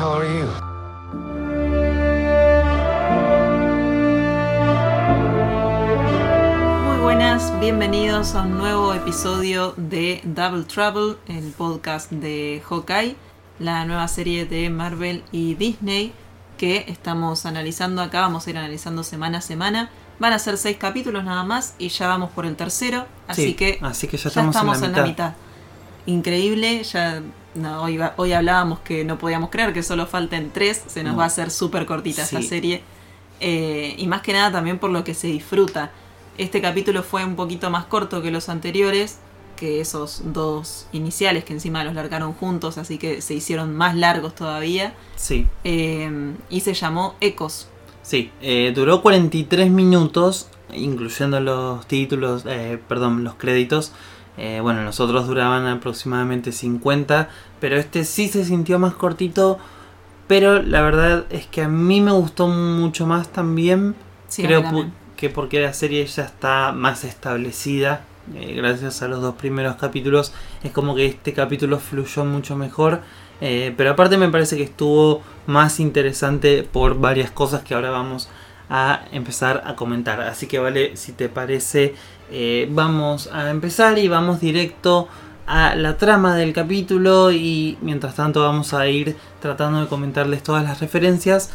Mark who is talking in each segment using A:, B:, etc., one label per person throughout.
A: Hell are you?
B: Muy buenas, bienvenidos a un nuevo episodio de Double Trouble, el podcast de Hawkeye, la nueva serie de Marvel y Disney que estamos analizando acá, vamos a ir analizando semana a semana. Van a ser seis capítulos nada más y ya vamos por el tercero, así
C: Sí,
B: que
C: así que ya estamos en la mitad.
B: Increíble, ya no, hoy, va- hoy hablábamos que no podíamos creer que solo falten tres, se nos
C: No.
B: va a hacer súper cortita esta
C: Sí.
B: serie. Eh, y más que nada también por lo que se disfruta. Este capítulo fue un poquito más corto que los anteriores, que esos dos iniciales que encima los largaron juntos, así que se hicieron más largos todavía.
C: Sí,
B: Eh, y se llamó Ecos.
C: sí. eh, duró 43 minutos, incluyendo los títulos, eh, perdón, los créditos. Eh, bueno, los otros duraban aproximadamente 50, pero este sí se sintió más cortito. Pero la verdad es que a mí me gustó mucho más también.
B: Sí,
C: Creo
B: también.
C: que porque la serie ya está más establecida. eh, gracias a los dos primeros capítulos. Es como que este capítulo fluyó mucho mejor. eh, pero aparte me parece que estuvo más interesante por varias cosas que ahora vamos a empezar a comentar. Así que vale, si te parece, eh, vamos a empezar y vamos directo a la trama del capítulo y mientras tanto vamos a ir tratando de comentarles todas las referencias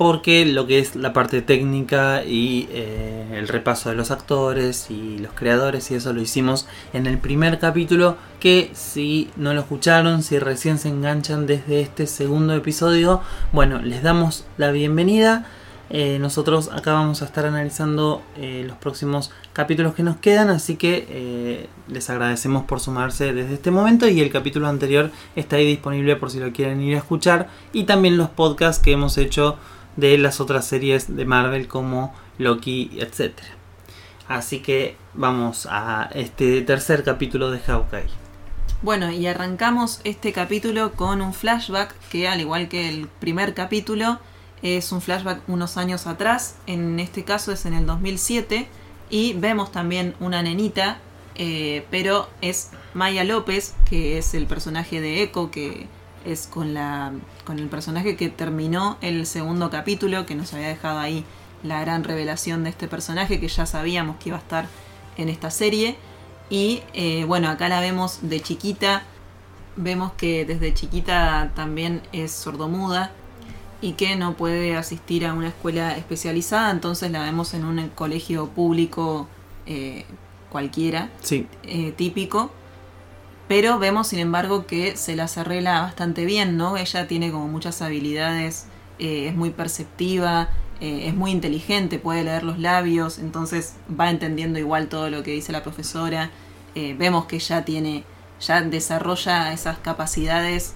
C: porque lo que es la parte técnica y eh, el repaso de los actores y los creadores y eso lo hicimos en el primer capítulo que si no lo escucharon, si recién se enganchan desde este segundo episodio, bueno, les damos la bienvenida. Eh, nosotros acá vamos a estar analizando eh, los próximos capítulos que nos quedan, así que eh, les agradecemos por sumarse desde este momento y el capítulo anterior está ahí disponible por si lo quieren ir a escuchar y también los podcasts que hemos hecho de las otras series de Marvel como Loki, etc. Así que vamos a este tercer capítulo de Hawkeye.
B: Bueno, y arrancamos este capítulo con un flashback que, al igual que el primer capítulo, es un flashback unos años atrás. En este caso es en el 2007. Y vemos también una nenita, eh, pero es Maya López, que es el personaje de Echo, que es con, la, con el personaje que terminó el segundo capítulo, que nos había dejado ahí la gran revelación de este personaje, que ya sabíamos que iba a estar en esta serie. Y eh, bueno, acá la vemos de chiquita. Vemos que desde chiquita también es sordomuda y que no puede asistir a una escuela especializada. Entonces la vemos en un colegio público eh, cualquiera,
C: Sí,
B: eh, típico. Pero vemos, sin embargo, que se las arregla bastante bien, ¿no? Ella tiene como muchas habilidades, eh, es muy perceptiva, eh, es muy inteligente, puede leer los labios, entonces va entendiendo igual todo lo que dice la profesora. Vemos que ya tiene, ya desarrolla esas capacidades.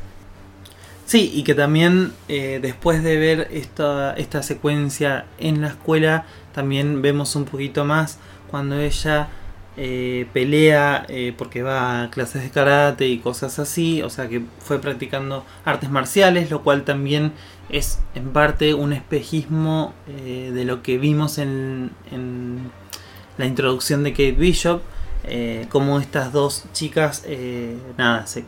C: Sí, y que también eh, después de ver esta, esta secuencia en la escuela, también vemos un poquito más cuando ella eh, pelea eh, porque va a clases de karate y cosas así, o sea que fue practicando artes marciales, lo cual también es en parte un espejismo eh, de lo que vimos en, en la introducción de Kate Bishop, eh, como estas dos chicas, eh, nada, se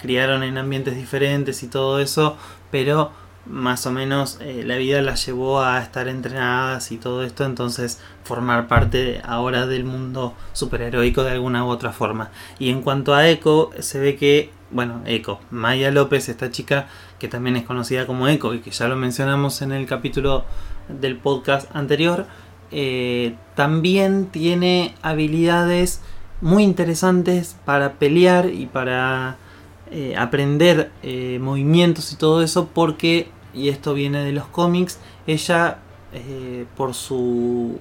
C: criaron en ambientes diferentes y todo eso, pero más o menos eh, la vida las llevó a estar entrenadas y todo esto, entonces formar parte ahora del mundo superheroico de alguna u otra forma. Y en cuanto a Echo, se ve que, bueno, Echo, Maya López, esta chica que también es conocida como Echo y que ya lo mencionamos en el capítulo del podcast anterior, eh, también tiene habilidades muy interesantes para pelear y para eh, aprender eh, movimientos y todo eso porque, y esto viene de los cómics, ella eh, por su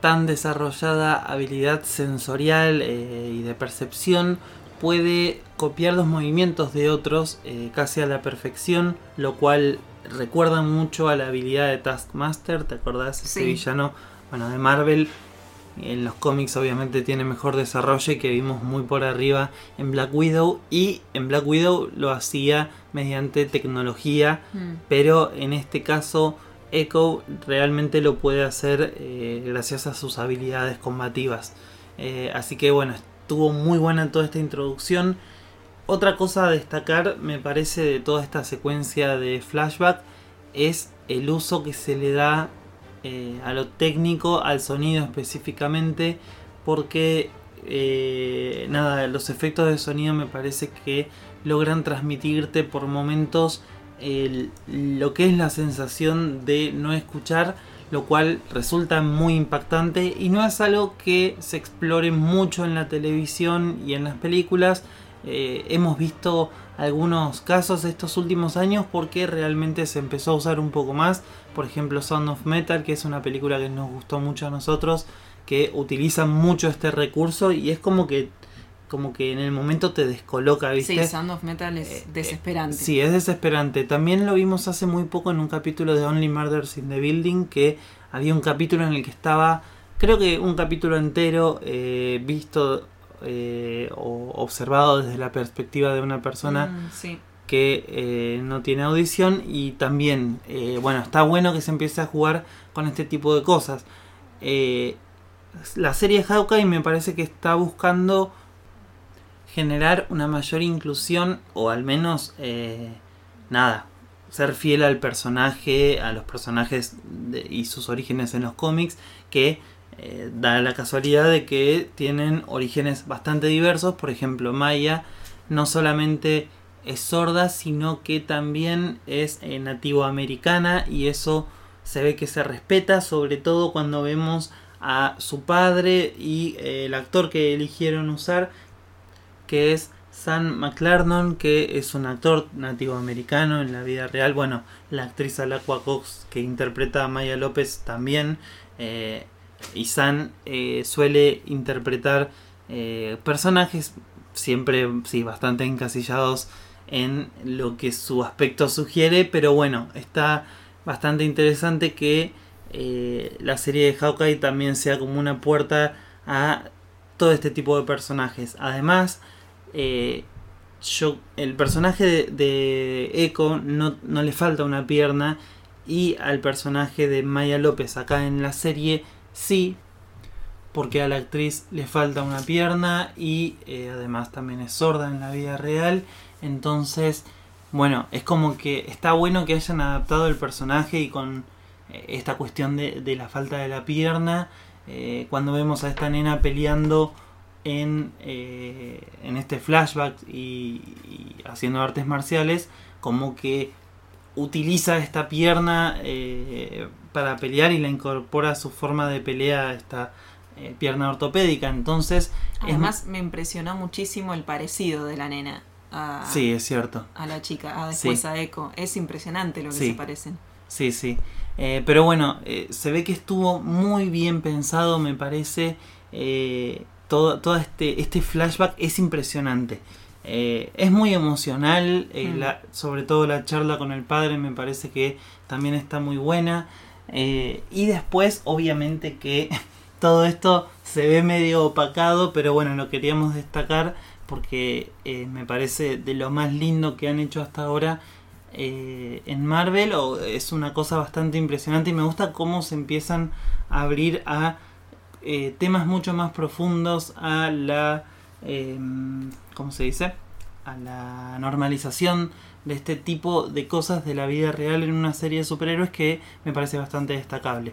C: tan desarrollada habilidad sensorial y de percepción puede copiar los movimientos de otros casi a la perfección, lo cual recuerda mucho a la habilidad de Taskmaster, ¿te acordás? Ese villano, bueno, de Marvel. En los cómics obviamente tiene mejor desarrollo y que vimos muy por arriba en Black Widow y en Black Widow lo hacía mediante tecnología,
B: Mm.
C: pero en este caso Echo realmente lo puede hacer eh, gracias a sus habilidades combativas. Eh, así que bueno, estuvo muy buena toda esta introducción. otra cosa a destacar, me parece, de toda esta secuencia de flashback es el uso que se le da eh, a lo técnico, al sonido específicamente, porque eh, nada, los efectos de sonido me parece que logran transmitirte por momentos lo que es la sensación de no escuchar, lo cual resulta muy impactante y no es algo que se explore mucho en la televisión y en las películas. Eh, hemos visto algunos casos estos últimos años porque realmente se empezó a usar un poco más. Por ejemplo, Sound of Metal, que es una película que nos gustó mucho a nosotros, que utiliza mucho este recurso y es como que como que en el momento te descoloca, ¿viste?
B: Sí, Sound of Metal es eh, desesperante.
C: sí, es desesperante. También lo vimos hace muy poco en un capítulo de Only Murders in the Building, que había un capítulo en el que estaba, creo que un capítulo entero eh, visto eh, o observado desde la perspectiva de una persona
B: mm,
C: que no tiene audición y también, bueno, está bueno que se empiece a jugar con este tipo de cosas. la serie Hawkeye me parece que está buscando generar una mayor inclusión o al menos eh, nada, ser fiel al personaje, a los personajes y sus orígenes en los cómics que eh, da la casualidad de que tienen orígenes bastante diversos, por ejemplo Maya no solamente es sorda sino que también es eh, nativo americana y eso se ve que se respeta sobre todo cuando vemos a su padre y el actor que eligieron usar que es Sam McLarnon, que es un actor nativo americano en la vida real. Bueno, la actriz Alacua Cox que interpreta a Maya López también. Eh, y Sam eh, suele interpretar eh, personajes siempre, sí, bastante encasillados en lo que su aspecto sugiere. Pero bueno, está bastante interesante que la serie de Hawkeye también sea como una puerta a todo este tipo de personajes. Además, eh, yo, el personaje de, de Echo no, no, le falta una pierna y al personaje de Maya López acá en la serie sí, porque a la actriz le falta una pierna y eh, además también es sorda en la vida real. Entonces, bueno, es como que está bueno que hayan adaptado el personaje y con eh, esta cuestión de, la falta de la pierna. cuando vemos a esta nena peleando en, eh, en este flashback y, haciendo artes marciales, como que utiliza esta pierna eh, para pelear y la incorpora a su forma de pelea, esta eh, pierna ortopédica. Entonces,
B: además me impresionó muchísimo el parecido de la nena. A,
C: sí, es cierto.
B: A la chica, a después a Echo. Es impresionante lo que se parecen.
C: Sí, sí. pero bueno, se ve que estuvo muy bien pensado, me parece todo, este, este flashback es impresionante. Eh, es muy emocional, eh, mm. sobre todo la charla con el padre me parece que también está muy buena. Eh, y después, obviamente que todo esto se ve medio opacado, pero bueno, lo queríamos destacar porque me parece de lo más lindo que han hecho hasta ahora en Marvel. O es una cosa bastante impresionante y me gusta cómo se empiezan a abrir a eh, temas mucho más profundos a la, em, ¿cómo se dice? A la normalización de este tipo de cosas de la vida real en una serie de superhéroes que me parece bastante destacable.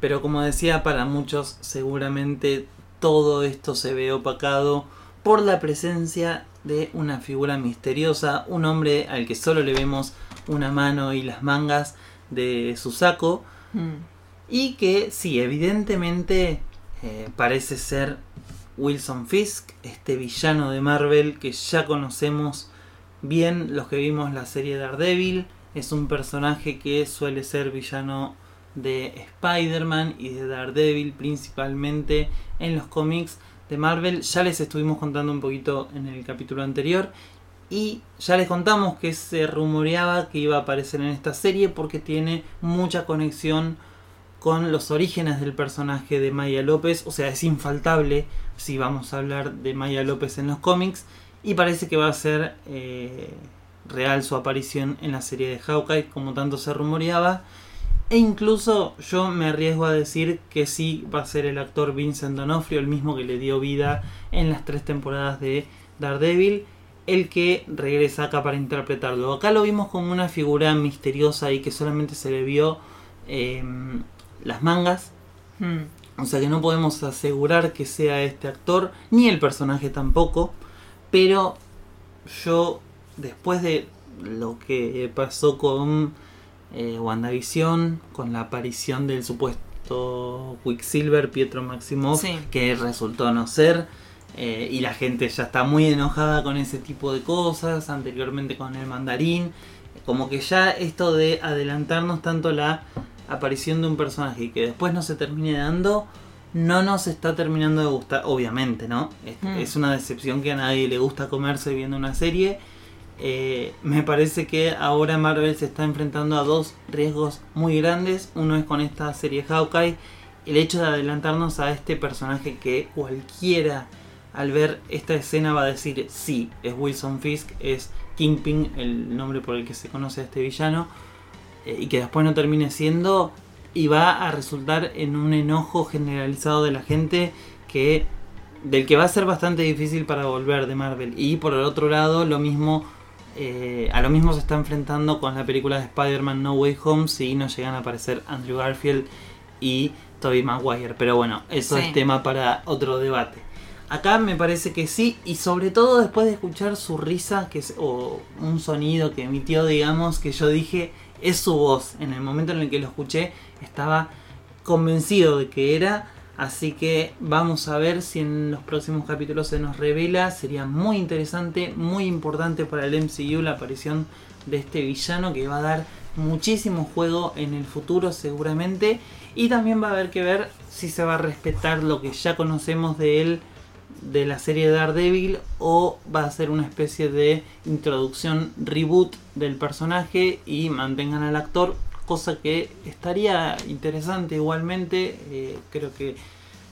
C: Pero como decía, para muchos seguramente todo esto se ve opacado por la presencia de una figura misteriosa, un hombre al que solo le vemos una mano y las mangas de su saco. Mm. Y que sí, evidentemente eh, parece ser Wilson Fisk, este villano de Marvel que ya conocemos bien los que vimos la serie Daredevil. Es un personaje que suele ser villano de Spider-Man y de Daredevil principalmente en los cómics de Marvel. Ya les estuvimos contando un poquito en el capítulo anterior. Y ya les contamos que se rumoreaba que iba a aparecer en esta serie porque tiene mucha conexión con los orígenes del personaje de Maya López, o sea, es infaltable si vamos a hablar de Maya López en los cómics, y parece que va a ser eh, real su aparición en la serie de Hawkeye, como tanto se rumoreaba, e incluso yo me arriesgo a decir que sí va a ser el actor Vincent D'Onofrio, el mismo que le dio vida en las tres temporadas de Daredevil, el que regresa acá para interpretarlo. Acá lo vimos como una figura misteriosa y que solamente se le vio em, las mangas.
B: Mm.
C: O sea que no podemos asegurar que sea este actor, ni el personaje tampoco. Pero yo, después de lo que pasó con eh, WandaVision, con la aparición del supuesto Quicksilver, Pietro Maximoff,
B: Sí.
C: que resultó no ser, eh, y la gente ya está muy enojada con ese tipo de cosas, anteriormente con el mandarín, como que ya esto de adelantarnos tanto la aparición de un personaje y que después no se termine dando, no nos está terminando de gustar, obviamente, ¿no? Es,
B: Mm.
C: es una decepción que a nadie le gusta comerse viendo una serie. Eh, me parece que ahora Marvel se está enfrentando a dos riesgos muy grandes. Uno es con esta serie Hawkeye, el hecho de adelantarnos a este personaje que cualquiera al ver esta escena va a decir sí, es Wilson Fisk, es Kingpin, el nombre por el que se conoce a este villano, eh, y que después no termine siendo, y va a resultar en un enojo generalizado de la gente que del que va a ser bastante difícil para volver de Marvel. Y por el otro lado, lo mismo eh, a lo mismo se está enfrentando con la película de Spider-Man No Way Home si no llegan a aparecer Andrew Garfield y Tobey Maguire. Pero bueno, eso
B: Sí.
C: es tema para otro debate. Acá me parece que sí, y sobre todo después de escuchar su risa, que es, o un sonido que emitió, digamos, que yo dije, es su voz. En el momento en el que lo escuché, estaba convencido de que era. Así que vamos a ver si en los próximos capítulos se nos revela. Sería muy interesante, muy importante para el MCU la aparición de este villano que va a dar muchísimo juego en el futuro seguramente. Y también va a haber que ver si se va a respetar lo que ya conocemos de él de la serie de Daredevil o va a ser una especie de introducción reboot del personaje y mantengan al actor cosa que estaría interesante igualmente eh, creo que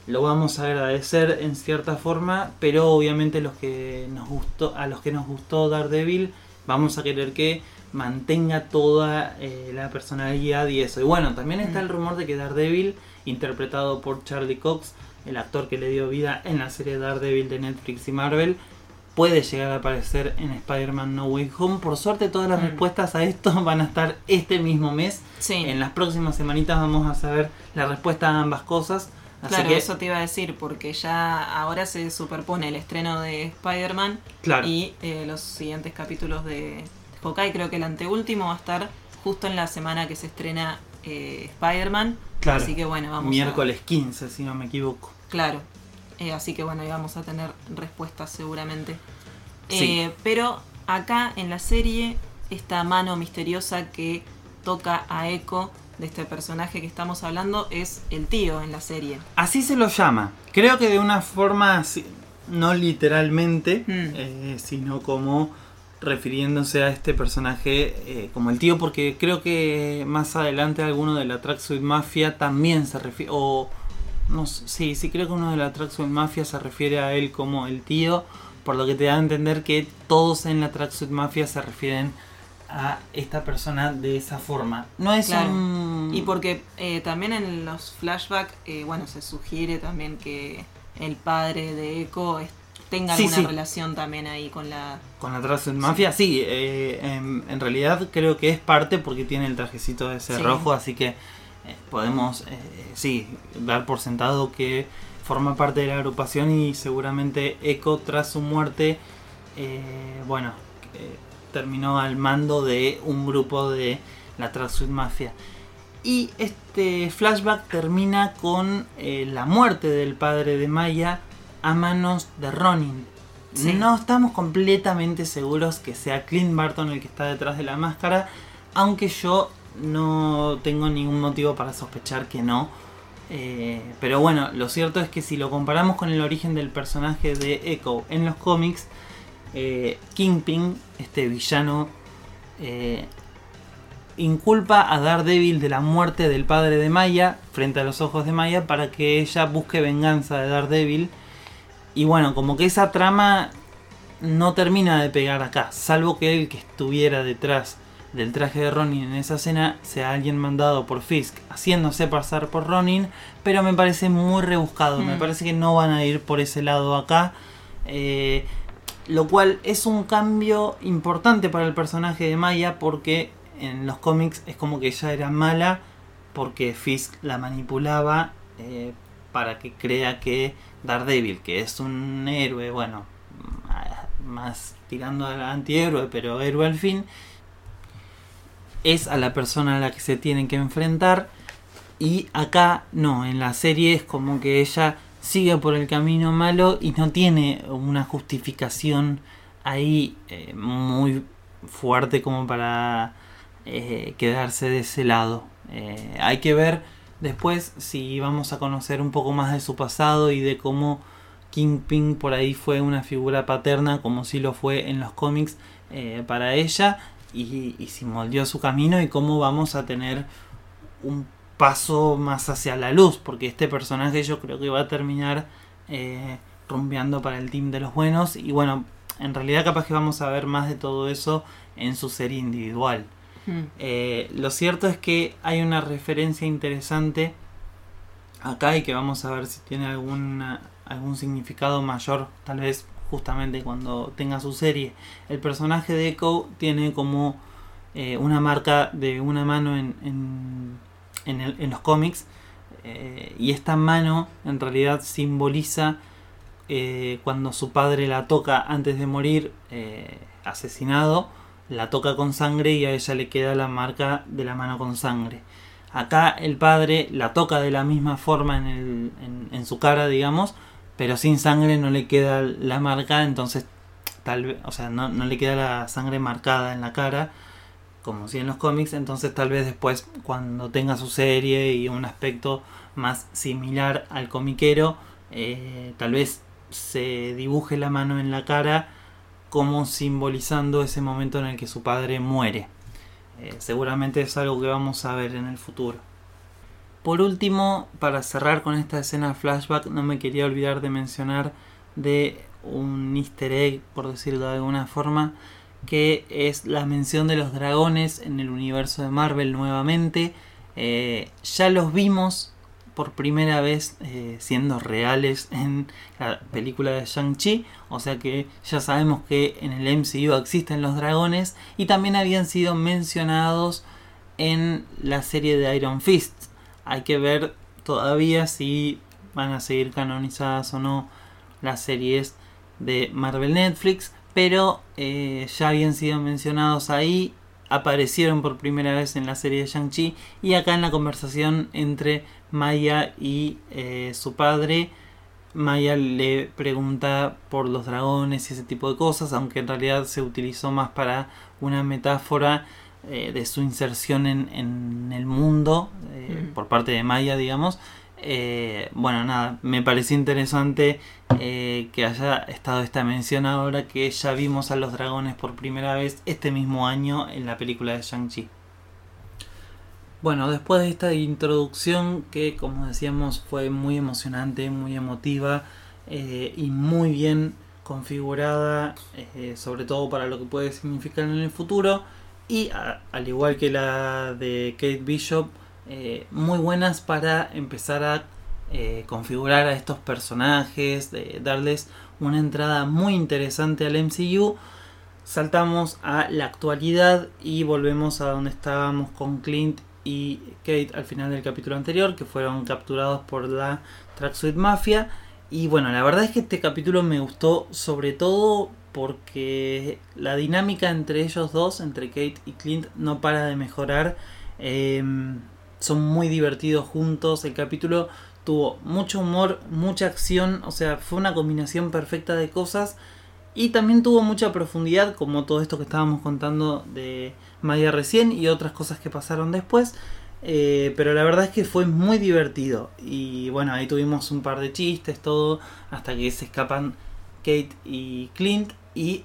C: lo vamos a agradecer en cierta forma pero obviamente los que nos gustó a los que nos gustó Daredevil vamos a querer que mantenga toda eh, la personalidad y eso. Y bueno también está el rumor de que Daredevil interpretado por Charlie Cox el actor que le dio vida en la serie Daredevil de Netflix y Marvel, puede llegar a aparecer en Spider-Man No Way Home. Por suerte todas las
B: Mm.
C: respuestas a esto van a estar este mismo mes.
B: Sí,
C: En las próximas semanitas vamos a saber la respuesta a ambas cosas. Así
B: claro,
C: que,
B: eso te iba a decir, porque ya ahora se superpone el estreno de Spider-Man
C: claro,
B: y eh, los siguientes capítulos de Hawkeye. Creo que el anteúltimo va a estar justo en la semana que se estrena eh, Spider-Man.
C: claro.
B: Así que bueno, vamos a-
C: miércoles 15, si no me equivoco.
B: Claro. Eh, así que bueno, ahí vamos a tener respuestas seguramente.
C: Sí.
B: Eh, pero acá en la serie, esta mano misteriosa que toca a Echo de este personaje que estamos hablando es el tío en la serie.
C: Así se lo llama. Creo que de una forma, no literalmente,
B: Mm.
C: eh, sino como refiriéndose a este personaje eh, como el tío, porque creo que más adelante alguno de la Tracksuit Mafia también se refiere, o no sé, sí, sí creo que uno de la Tracksuit Mafia se refiere a él como el tío, por lo que te da a entender que todos en la Tracksuit Mafia se refieren a esta persona de esa forma. No es
B: Claro.
C: un...
B: Y porque eh, también en los flashbacks, eh, bueno, se sugiere también que el padre de Echo tenga
C: Sí,
B: alguna
C: sí.
B: relación también ahí con la...
C: Con la Tracksuit Mafia, sí, eh, en, en realidad creo que es parte porque tiene el trajecito ese
B: Sí.
C: rojo, así que podemos, eh, sí, dar por sentado que forma parte de la agrupación y seguramente Echo tras su muerte, eh, bueno, eh, terminó al mando de un grupo de la Tracksuit Mafia. Y este flashback termina con eh, la muerte del padre de Maya a manos de Ronin.
B: Sí.
C: No estamos completamente seguros que sea Clint Barton el que está detrás de la máscara, aunque yo no tengo ningún motivo para sospechar que no. Eh, pero bueno, lo cierto es que si lo comparamos con el origen del personaje de Echo en los cómics, eh, Kingpin, este villano, eh, inculpa a Daredevil de la muerte del padre de Maya frente a los ojos de Maya para que ella busque venganza de Daredevil. Y bueno, como que esa trama no termina de pegar acá, salvo que el que estuviera detrás del traje de Ronin en esa escena sea alguien mandado por Fisk haciéndose pasar por Ronin, pero me parece muy rebuscado, me
B: Mm.
C: parece que no van a ir por ese lado acá. Eh, lo cual es un cambio importante para el personaje de Maya porque en los cómics es como que ella era mala porque Fisk la manipulaba eh, para que crea que Daredevil, que es un héroe, bueno, más tirando al antihéroe, pero héroe al fin, es a la persona a la que se tienen que enfrentar. Y acá no, en la serie es como que ella sigue por el camino malo y no tiene una justificación ahí eh, muy fuerte como para eh, quedarse de ese lado. Eh, hay que ver después si vamos a conocer un poco más de su pasado y de cómo Kingpin por ahí fue una figura paterna como si lo fue en los cómics para ella y, y si moldeó su camino y cómo vamos a tener un paso más hacia la luz, porque este personaje yo creo que va a terminar eh, rumbeando para el team de los buenos y bueno, en realidad capaz que vamos a ver más de todo eso en su serie individual. Hmm. Eh, lo cierto es que hay una referencia interesante acá y que vamos a ver si tiene alguna, algún significado mayor, tal vez justamente cuando tenga su serie. El personaje de Echo tiene como eh, una marca de una mano en en, los cómics. Eh, y esta mano en realidad simboliza eh, cuando su padre la toca antes de morir, asesinado, la toca con sangre y a ella le queda la marca de la mano con sangre. Acá el padre la toca de la misma forma en, el, en, su cara, digamos, pero sin sangre no le queda la marca, entonces tal vez, o sea, no, no le queda la sangre marcada en la cara como si en los cómics, entonces tal vez después cuando tenga su serie y un aspecto más similar al comiquero, eh, tal vez se dibuje la mano en la cara como simbolizando ese momento en el que su padre muere. Eh, seguramente es algo que vamos a ver en el futuro. Por último, para cerrar con esta escena flashback, no me quería olvidar de mencionar de un easter egg, por decirlo de alguna forma, que es la mención de los dragones en el universo de Marvel nuevamente. Eh, ya los vimos por primera vez eh, siendo reales en la película de Shang-Chi, o sea que ya sabemos que en el MCU existen los dragones y también habían sido mencionados en la serie de Iron Fist. Hay que ver todavía si van a seguir canonizadas o no las series de Marvel Netflix pero eh, ya habían sido mencionados ahí, aparecieron por primera vez en la serie de Shang-Chi y acá en la conversación entre Maya y eh, su padre. Maya le pregunta por los dragones y ese tipo de cosas, aunque en realidad se utilizó más para una metáfora eh, de su inserción en, el mundo por parte de Maya, digamos. Eh, bueno, nada, me pareció interesante eh, que haya estado esta mención ahora que ya vimos a los dragones por primera vez este mismo año en la película de Shang-Chi. Bueno, después de esta introducción que como decíamos fue muy emocionante, muy emotiva eh, y muy bien configurada, sobre todo para lo que puede significar en el futuro, y al igual que la de Kate Bishop, eh, muy buenas para empezar a eh, configurar a estos personajes, de darles una entrada muy interesante al MCU. Saltamos a la actualidad y volvemos a donde estábamos con Clint y Kate al final del capítulo anterior, que fueron capturados por la Tracksuit Mafia. Y bueno, la verdad es que este capítulo me gustó sobre todo porque la dinámica entre ellos dos, entre Kate y Clint, no para de mejorar. Em, son muy divertidos juntos. El capítulo tuvo mucho humor, mucha acción, o sea, fue una combinación perfecta de cosas. Y también tuvo mucha profundidad, como todo esto que estábamos contando de Maya recién y otras cosas que pasaron después. Eh, pero la verdad es que fue muy divertido. Y bueno, ahí tuvimos un par de chistes, todo, hasta que se escapan Kate y Clint. Y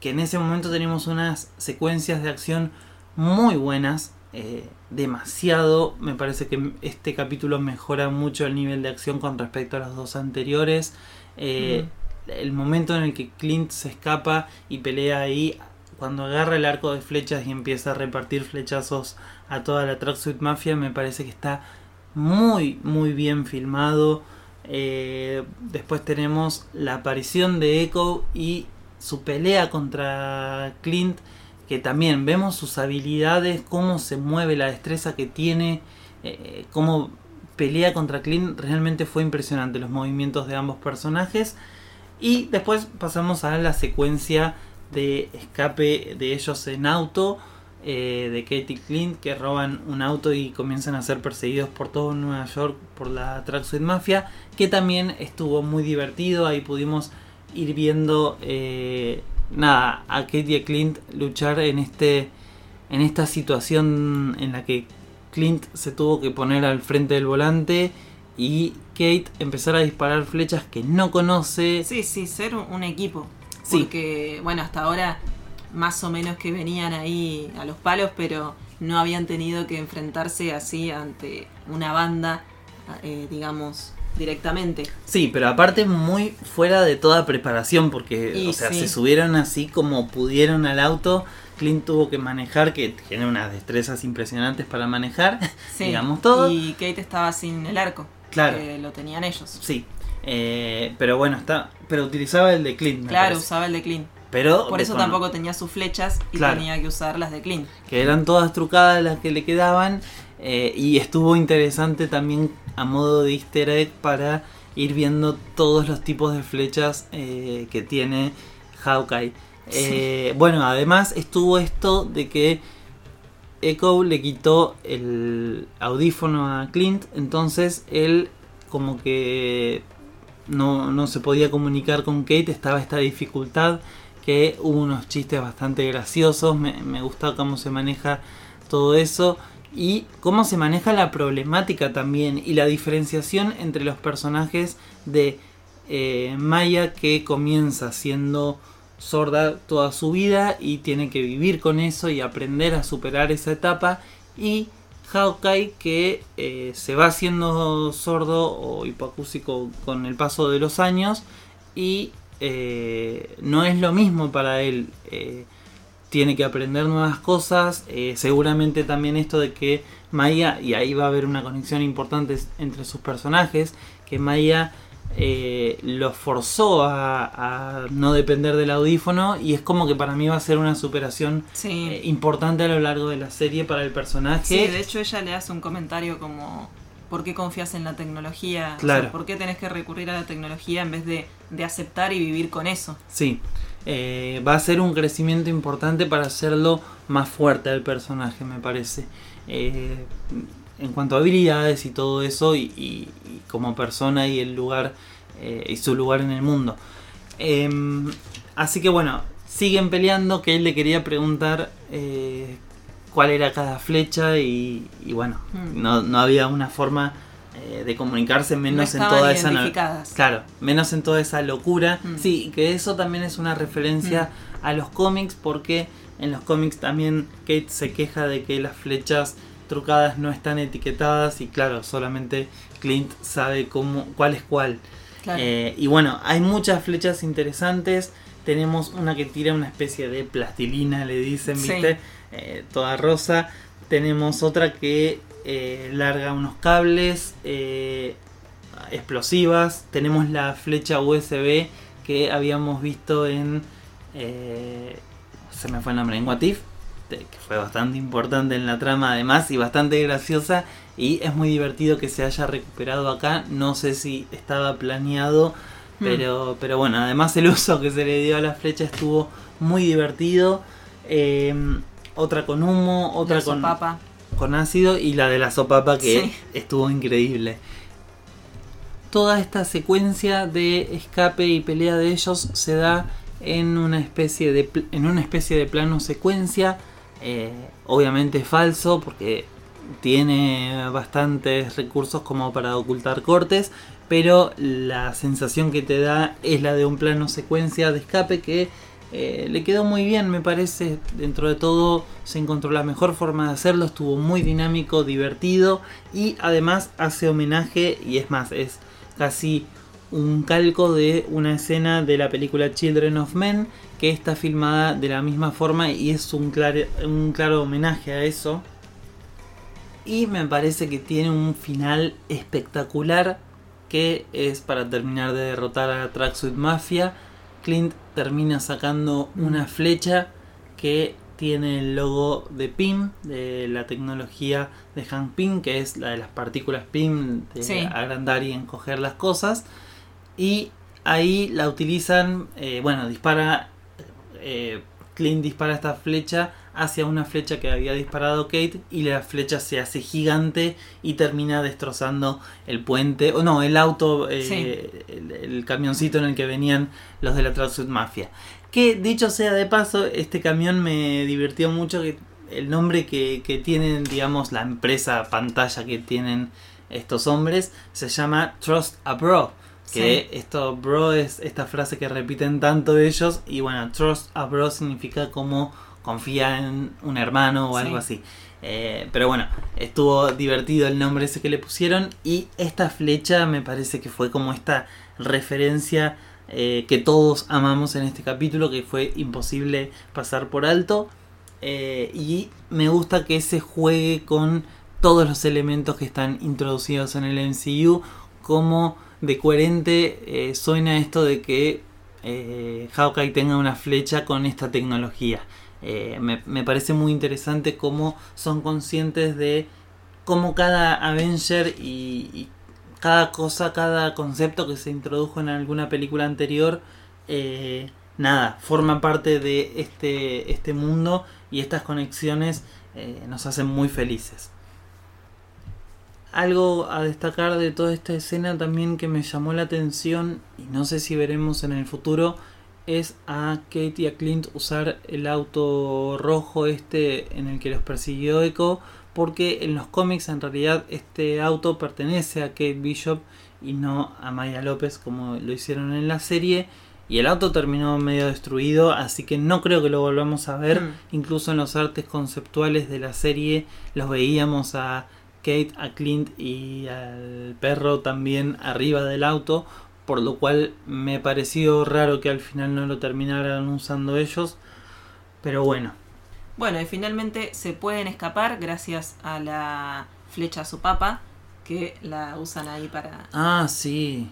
C: que en ese momento tenemos unas secuencias de acción muy buenas. Eh, demasiado. Me parece que este capítulo mejora mucho el nivel de acción con respecto a los dos anteriores. Eh, mm. El momento en el que Clint se escapa y pelea ahí, cuando agarra el arco de flechas y empieza a repartir flechazos a toda la Tracksuit Mafia, me parece que está muy, muy bien filmado. Eh, después tenemos la aparición de Echo y su pelea contra Clint, que también vemos sus habilidades, cómo se mueve, la destreza que tiene, eh, cómo pelea contra Clint, realmente fue impresionante los movimientos de ambos personajes. Y después pasamos a la secuencia de escape de ellos en auto, eh, de Katie Clint, que roban un auto y comienzan a ser perseguidos por todo Nueva York por la Tracksuit Mafia, que también estuvo muy divertido, ahí pudimos ir viendo eh, nada, a Katie y a Clint luchar en este en esta situación en la que Clint se tuvo que poner al frente del volante y Kate empezar a disparar flechas que no conoce.
B: Sí, sí, ser un equipo. Porque, bueno, hasta ahora más o menos que venían ahí a los palos, pero no habían tenido que enfrentarse así ante una banda, eh, digamos, directamente.
C: Sí, pero aparte muy fuera de toda preparación, porque, o sea, se subieron así como pudieron al auto. Clint tuvo que manejar, que tiene unas destrezas impresionantes para manejar, digamos todo.
B: Y Kate estaba sin el arco. Claro. Que lo tenían ellos.
C: Sí. Eh, pero bueno, está. Pero utilizaba el de Clint.
B: claro, usaba el de Clint.
C: Pero
B: Por eso tampoco tenía sus flechas y tenía que usar las de Clint.
C: Que eran todas trucadas las que le quedaban. Eh, y estuvo interesante también a modo de easter egg para ir viendo todos los tipos de flechas eh, que tiene Hawkeye. bueno, además estuvo esto de que Echo le quitó el audífono a Clint, entonces él como que no, se podía comunicar con Kate, estaba esta dificultad, que hubo unos chistes bastante graciosos, me, me gusta cómo se maneja todo eso y cómo se maneja la problemática también y la diferenciación entre los personajes de eh, Maya que comienza siendo sorda toda su vida y tiene que vivir con eso y aprender a superar esa etapa y Hawkeye que eh, se va haciendo sordo o hipoacúsico con el paso de los años y eh, no es lo mismo para él. Tiene que aprender nuevas cosas. seguramente también esto de que Maya, y ahí va a haber una conexión importante entre sus personajes, que Maya eh, lo forzó a, no depender del audífono y es como que para mí va a ser una superación eh, importante a lo largo de la serie para el personaje.
B: Sí, de hecho ella le hace un comentario como ¿por qué confías en la tecnología? Claro. ¿Por qué tenés que recurrir a la tecnología en vez de, aceptar y vivir con eso?
C: Sí, eh, va a ser un crecimiento importante para hacerlo más fuerte al personaje, me parece. en cuanto a habilidades y todo eso y como persona y el lugar eh, y su lugar en el mundo. Em, así que bueno, siguen peleando. Que él le quería preguntar eh, cuál era cada flecha y, bueno, hmm. no, había una forma eh, de comunicarse menos en toda esa claro, menos en toda esa locura. Hmm. Sí, que eso también es una referencia hmm. a los cómics porque en los cómics también Kate se queja de que las flechas trucadas no están etiquetadas y claro, solamente Clint sabe cómo, cuál es cuál. Eh, y bueno, hay muchas flechas interesantes. Tenemos una que tira una especie de plastilina, le dicen, ¿viste? Eh, toda rosa. Tenemos otra que eh, larga unos cables explosivas. Tenemos la flecha USB que habíamos visto en... se me fue el nombre, en Watif que fue bastante importante en la trama además y bastante graciosa y es muy divertido que se haya recuperado acá. No sé si estaba planeado. Pero, pero bueno, además el uso que se le dio a la flecha estuvo muy divertido. Eh, otra con humo, otra con, con ácido y la de la sopapa que estuvo increíble. Toda esta secuencia de escape y pelea de ellos se da en una especie de, en una especie de plano secuencia eh, obviamente falso porque tiene bastantes recursos como para ocultar cortes, pero la sensación que te da es la de un plano secuencia de escape que eh, le quedó muy bien, me parece. Dentro de todo se encontró la mejor forma de hacerlo, estuvo muy dinámico, divertido y además hace homenaje y es más, es casi un calco de una escena de la película Children of Men que está filmada de la misma forma y es un claro, un claro homenaje a eso. Y me parece que tiene un final espectacular que es para terminar de derrotar a Tracksuit Mafia. Clint termina sacando una flecha que tiene el logo de PIM, de la tecnología de Hank Pym, que es la de las partículas PIM, de agrandar y encoger las cosas. Y ahí la utilizan, eh, bueno, dispara, eh, Clint dispara esta flecha hacia una flecha que había disparado Kate y la flecha se hace gigante y termina destrozando el puente, o no, el auto, eh, el, camioncito en el que venían los de la Tracksuit Mafia. Que dicho sea de paso, este camión me divirtió mucho. Que el nombre que, que tienen, digamos, la empresa pantalla que tienen estos hombres se llama Trust a Bro. Que esto, bro, es esta frase que repiten tanto ellos. Y bueno, Trust a Bro significa como confía en un hermano o algo así. Eh, pero bueno, estuvo divertido el nombre ese que le pusieron. Y esta flecha me parece que fue como esta referencia eh, que todos amamos en este capítulo, que fue imposible pasar por alto. Eh, y me gusta que se juegue con todos los elementos que están introducidos en el MCU, como de coherente suena esto de que Hawkeye tenga una flecha con esta tecnología. Me, parece muy interesante cómo son conscientes de cómo cada Avenger y cada cosa, cada concepto que se introdujo en alguna película anterior, eh, nada, forma parte de este, este mundo y estas conexiones eh, nos hacen muy felices. Algo a destacar de toda esta escena también que me llamó la atención y no sé si veremos en el futuro es a Kate y a Clint usar el auto rojo este en el que los persiguió Echo porque en los cómics en realidad este auto pertenece a Kate Bishop y no a Maya López como lo hicieron en la serie y el auto terminó medio destruido así que no creo que lo volvamos a ver mm. incluso en los artes conceptuales de la serie los veíamos a Kate, a Clint y al perro también arriba del auto por lo cual me pareció raro que al final no lo terminaran usando ellos pero bueno
B: bueno, y finalmente se pueden escapar gracias a la flecha a su papa, que la usan ahí para.
C: Ah, sí.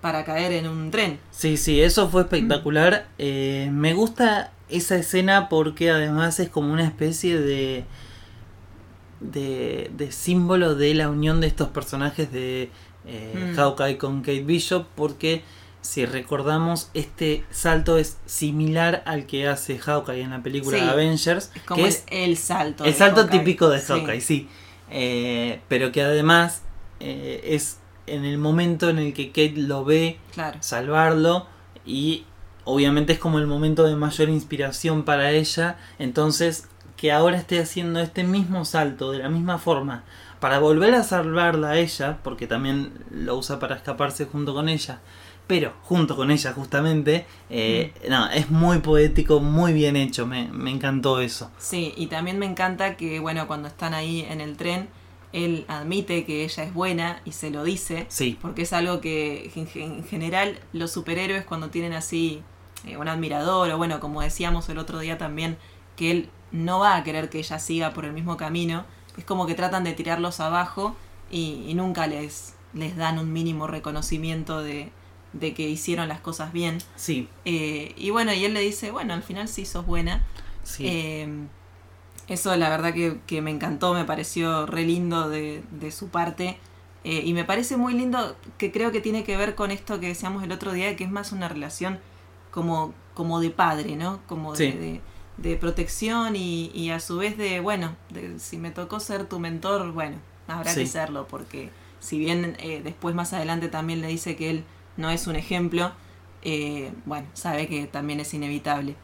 B: Para caer en un tren.
C: Sí, sí, eso fue espectacular. Eh, me gusta esa escena porque además es como una especie de, de. de, símbolo de la unión de estos personajes de eh, mm. Hawkeye con Kate Bishop, porque si recordamos, este salto es similar al que hace Hawkeye en la película Avengers.
B: Es como es el salto.
C: El salto típico de Hawkeye, sí. Eh, pero que además eh, es en el momento en el que Kate lo ve salvarlo y obviamente es como el momento de mayor inspiración para ella. Entonces, que ahora esté haciendo este mismo salto de la misma forma para volver a salvarla a ella, porque también lo usa para escaparse junto con ella pero junto con ella justamente, eh, mm. no, es muy poético, muy bien hecho, me, encantó eso.
B: Sí, y también me encanta que, bueno, cuando están ahí en el tren, él admite que ella es buena y se lo dice,
C: sí.
B: porque es algo que en general los superhéroes cuando tienen así eh, un admirador, o bueno, como decíamos el otro día también, que él no va a querer que ella siga por el mismo camino, es como que tratan de tirarlos abajo y, y nunca les, les dan un mínimo reconocimiento de, de que hicieron las cosas bien.
C: Sí.
B: Eh, y bueno, y él le dice, bueno, al final sí sos buena.
C: Sí.
B: Eh, eso la verdad que, me encantó, me pareció re lindo de, de su parte. Eh, y me parece muy lindo que creo que tiene que ver con esto que decíamos el otro día, que es más una relación como, como de padre, ¿no? Como de, de, protección y, y, a su vez de, bueno, de, si me tocó ser tu mentor, bueno, habrá que serlo, porque si bien después más adelante también le dice que él no es un ejemplo, eh, bueno, sabe que también es inevitable.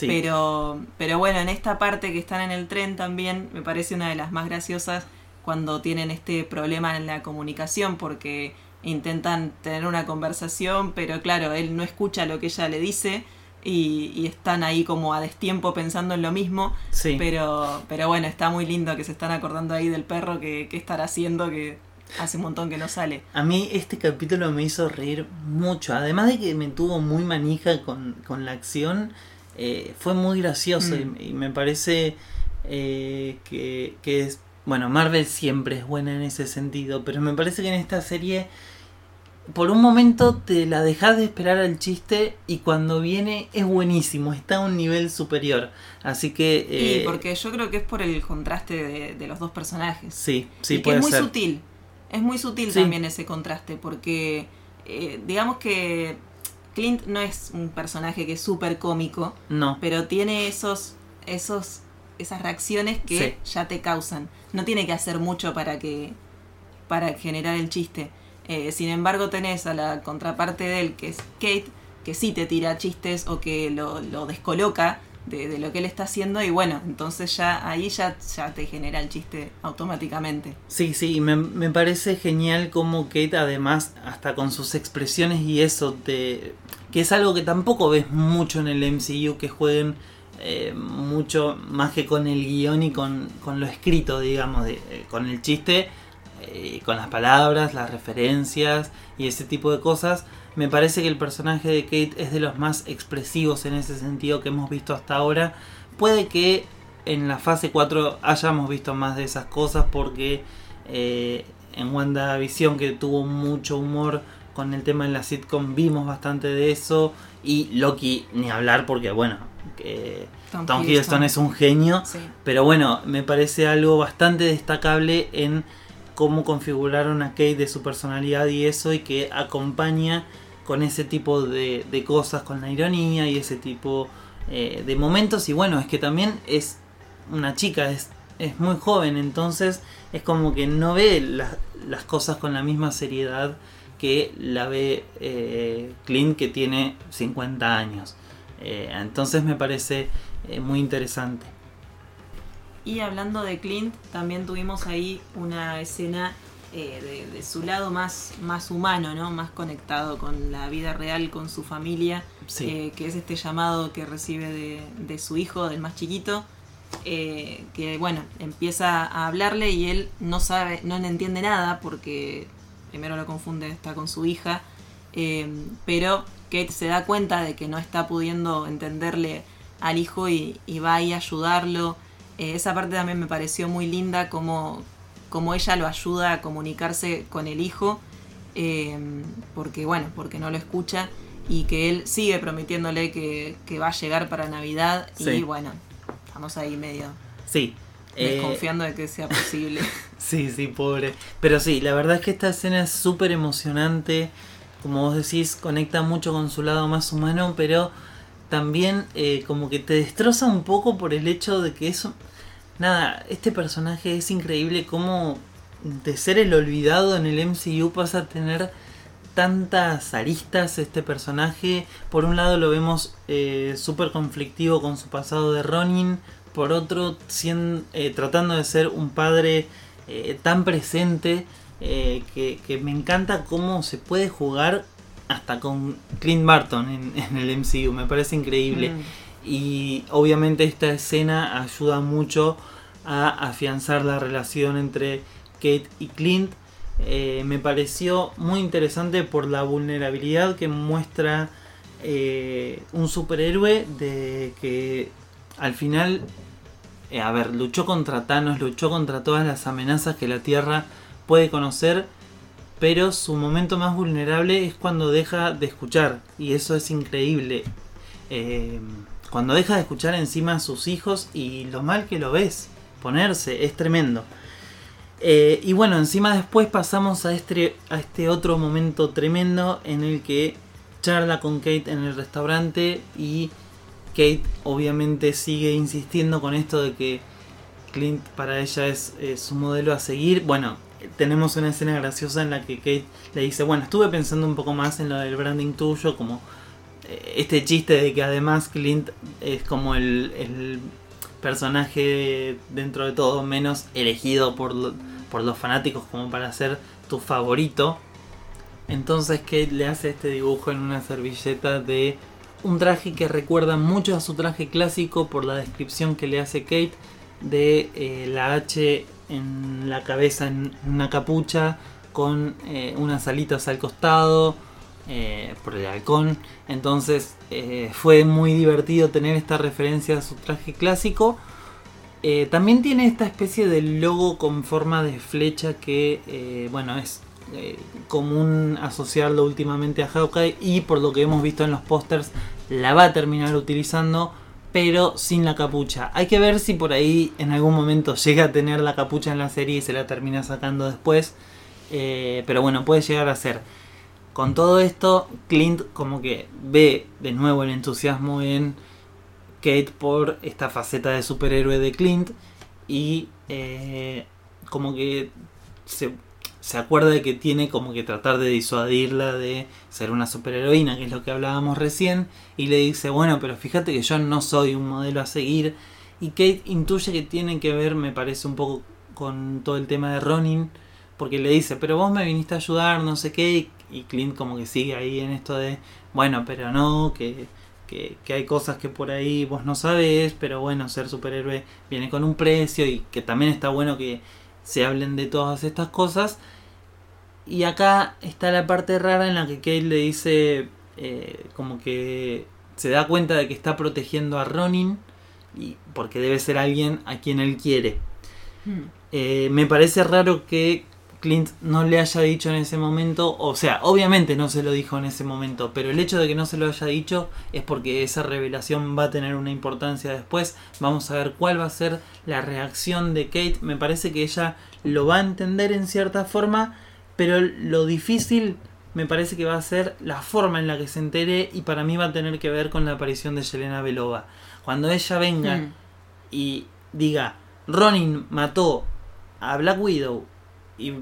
B: Pero, pero bueno, en esta parte que están en el tren también me parece una de las más graciosas cuando tienen este problema en la comunicación porque intentan tener una conversación, pero claro, él no escucha lo que ella le dice y, están ahí como a destiempo pensando en lo mismo.
C: Sí.
B: Pero, pero bueno, está muy lindo que se están acordando ahí del perro que, que estará haciendo que Hace un montón que no sale.
C: A mí este capítulo me hizo reír mucho. Además de que me tuvo muy manija con, la acción, eh, fue muy gracioso mm. y, me parece eh, que, es... Bueno, Marvel siempre es buena en ese sentido, pero me parece que en esta serie por un momento te la dejas de esperar al chiste y cuando viene es buenísimo, está a un nivel superior. Así que...
B: Eh, porque yo creo que es por el contraste de, los dos personajes.
C: Sí, sí,
B: y que es muy sutil. Es muy sutil también ese contraste porque eh, digamos que Clint no es un personaje que es súper cómico.
C: No.
B: Pero tiene esos, esos, esas reacciones que ya te causan. No tiene que hacer mucho para que, para generar el chiste. Eh, sin embargo, tenés a la contraparte de él, que es Kate, que sí te tira chistes o que lo, lo descoloca de, lo que él está haciendo y bueno, entonces ya ahí ya, te genera el chiste automáticamente.
C: Sí, sí, me, me parece genial como Kate además hasta con sus expresiones y eso, de, que es algo que tampoco ves mucho en el MCU, que jueguen eh, mucho más que con el guion y con, lo escrito, digamos, eh, con el chiste, eh, con las palabras, las referencias y ese tipo de cosas me parece que el personaje de Kate es de los más expresivos en ese sentido que hemos visto hasta ahora. Puede que en la fase 4 hayamos visto más de esas cosas porque eh, en WandaVision que tuvo mucho humor con el tema de la sitcom vimos bastante de eso. Y Loki ni hablar porque bueno Tom, Hiddleston. Es un genio. Pero bueno me parece algo bastante destacable en cómo configuraron a Kate de su personalidad y eso y que acompaña con ese tipo de, cosas, con la ironía y ese tipo eh, de momentos. Y bueno, es que también es una chica, es, es muy joven, entonces es como que no ve las cosas con la misma seriedad que la ve eh, Clint que tiene 50 años. Eh, entonces me parece muy interesante.
B: Y hablando de Clint, también tuvimos ahí una escena eh, de, su lado más, más humano, ¿no? Más conectado con la vida real, con su familia, eh, que es este llamado que recibe de, su hijo, del más chiquito, eh, que bueno, empieza a hablarle y él no sabe, no le entiende nada porque primero lo confunde, está con su hija, pero Kate se da cuenta de que no está pudiendo entenderle al hijo y, y va ahí a ayudarlo. Esa parte también me pareció muy linda, como como ella lo ayuda a comunicarse con el hijo, eh, porque bueno, porque no lo escucha y que él sigue prometiéndole que, va a llegar para Navidad y bueno, estamos ahí medio
C: sí.
B: desconfiando de que sea posible.
C: sí, sí, pobre. Pero sí, la verdad es que esta escena es súper emocionante, como vos decís, conecta mucho con su lado más humano, pero también eh, como que te destroza un poco por el hecho de que eso nada, este personaje es increíble como de ser el olvidado en el MCU pasa a tener tantas aristas este personaje. Por un lado lo vemos eh, súper conflictivo con su pasado de Ronin, por otro eh, tratando de ser un padre eh, tan presente que, me encanta cómo se puede jugar hasta con Clint Barton en, el MCU, me parece increíble. Mm. Y obviamente esta escena ayuda mucho a afianzar la relación entre Kate y Clint. Eh, me pareció muy interesante por la vulnerabilidad que muestra eh, un superhéroe de que al final, eh, a ver, luchó contra Thanos, luchó contra todas las amenazas que la Tierra puede conocer, pero su momento más vulnerable es cuando deja de escuchar, y eso es increíble cuando deja de escuchar encima a sus hijos y lo mal que lo ves ponerse, es tremendo. Eh, y bueno, encima después pasamos este, a este otro momento tremendo en el que charla con Kate en el restaurante y Kate obviamente sigue insistiendo con esto de que Clint para ella es, su modelo a seguir. Bueno, tenemos una escena graciosa en la que Kate le dice, bueno, estuve pensando un poco más en lo del branding tuyo, como este chiste de que además Clint es como el, personaje dentro de todo menos elegido por, por los fanáticos como para ser tu favorito. Entonces Kate le hace este dibujo en una servilleta de un traje que recuerda mucho a su traje clásico por la descripción que le hace Kate de eh, la H en la cabeza en una capucha con eh, unas alitas al costado eh, por el halcón. Entonces eh, fue muy divertido tener esta referencia a su traje clásico. También tiene esta especie de logo con forma de flecha que, bueno, es común asociarlo últimamente a Hawkeye y por lo que hemos visto en los pósters la va a terminar utilizando pero sin la capucha. Hay que ver si por ahí en algún momento llega a tener la capucha en la serie y se la termina sacando después. Eh, pero bueno, puede llegar a ser. Con todo esto, Clint como que ve de nuevo el entusiasmo en Kate por esta faceta de superhéroe de Clint y eh, como que se se acuerda de que tiene como que tratar de disuadirla de ser una superheroína, que es lo que hablábamos recién, y le dice, bueno, pero fíjate que yo no soy un modelo a seguir, y Kate intuye que tiene que ver, me parece, un poco con todo el tema de Ronin, porque le dice, pero vos me viniste a ayudar, no sé qué, y Clint como que sigue ahí en esto de, bueno, pero no, que, que, que hay cosas que por ahí vos no sabes, pero bueno, ser superhéroe viene con un precio, y que también está bueno que se hablen de todas estas cosas. Y acá está la parte rara en la que Kate le dice eh, como que se da cuenta de que está protegiendo a Ronin y porque debe ser alguien a quien él quiere.
B: Hmm.
C: Eh, me parece raro que Clint no le haya dicho en ese momento, o sea, obviamente no se lo dijo en ese momento, pero el hecho de que no se lo haya dicho es porque esa revelación va a tener una importancia después. Vamos a ver cuál va a ser la reacción de Kate. Me parece que ella lo va a entender en cierta forma, pero lo difícil me parece que va a ser la forma en la que se entere y para mí va a tener que ver con la aparición de Yelena Belova. Cuando ella venga
B: Mm.
C: y diga, Ronin mató a Black Widow y,